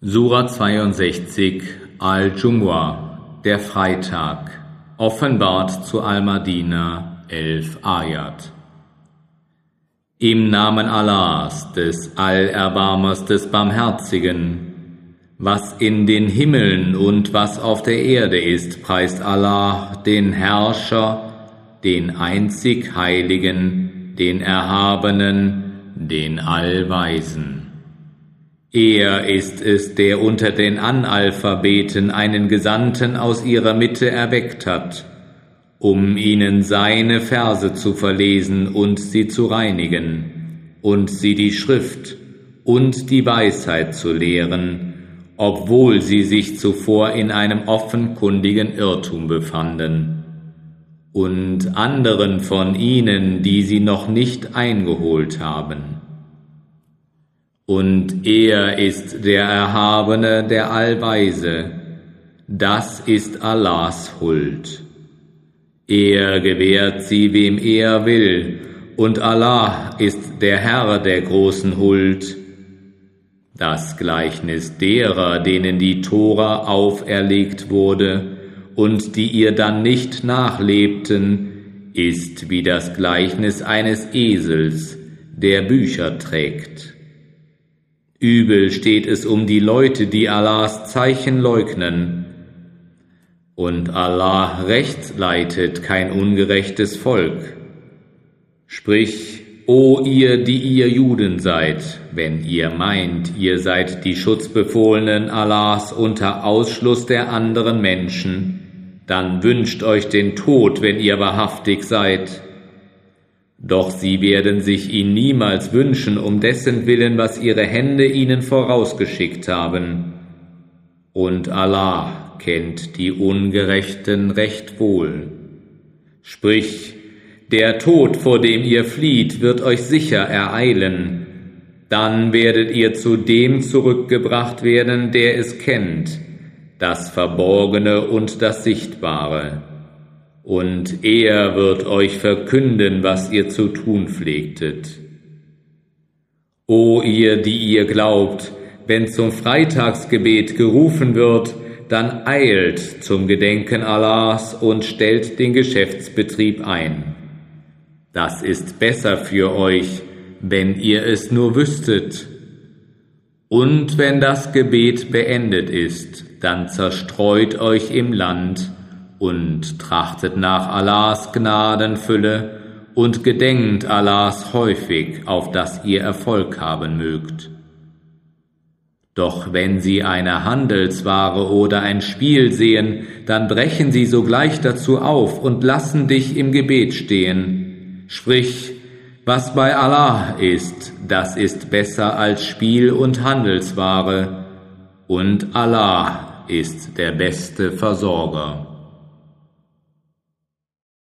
Sura 62 Al-Jumu'ah, der Freitag, offenbart zu Al-Madina 11 Ayat. Im Namen Allahs, des Allerbarmers, des Barmherzigen, was in den Himmeln und was auf der Erde ist, preist Allah den Herrscher, den einzig Heiligen, den Erhabenen, den Allweisen. Er ist es, der unter den Analphabeten einen Gesandten aus ihrer Mitte erweckt hat, um ihnen seine Verse zu verlesen und sie zu reinigen, und sie die Schrift und die Weisheit zu lehren, obwohl sie sich zuvor in einem offenkundigen Irrtum befanden. Und anderen von ihnen, die sie noch nicht eingeholt haben und er ist der Erhabene, der Allweise. Das ist Allahs Huld. Er gewährt sie, wem er will, und Allah ist der Herr der großen Huld. Das Gleichnis derer, denen die Tora auferlegt wurde und die ihr dann nicht nachlebten, ist wie das Gleichnis eines Esels, der Bücher trägt. Übel steht es um die Leute, die Allahs Zeichen leugnen. Und Allah recht leitet kein ungerechtes Volk. Sprich, O ihr, die ihr Juden seid, wenn ihr meint, ihr seid die Schutzbefohlenen Allahs unter Ausschluss der anderen Menschen, dann wünscht euch den Tod, wenn ihr wahrhaftig seid. Doch sie werden sich ihn niemals wünschen, um dessen Willen, was ihre Hände ihnen vorausgeschickt haben. Und Allah kennt die Ungerechten recht wohl. Sprich, der Tod, vor dem ihr flieht, wird euch sicher ereilen. Dann werdet ihr zu dem zurückgebracht werden, der es kennt, das Verborgene und das Sichtbare und er wird euch verkünden, was ihr zu tun pflegtet. O ihr, die ihr glaubt, wenn zum Freitagsgebet gerufen wird, dann eilt zum Gedenken Allahs und stellt den Geschäftsbetrieb ein. Das ist besser für euch, wenn ihr es nur wüsstet. Und wenn das Gebet beendet ist, dann zerstreut euch im Land, und trachtet nach Allahs Gnadenfülle und gedenkt Allahs häufig, auf dass ihr Erfolg haben mögt. Doch wenn sie eine Handelsware oder ein Spiel sehen, dann brechen sie sogleich dazu auf und lassen dich im Gebet stehen. Sprich, was bei Allah ist, das ist besser als Spiel und Handelsware, und Allah ist der beste Versorger.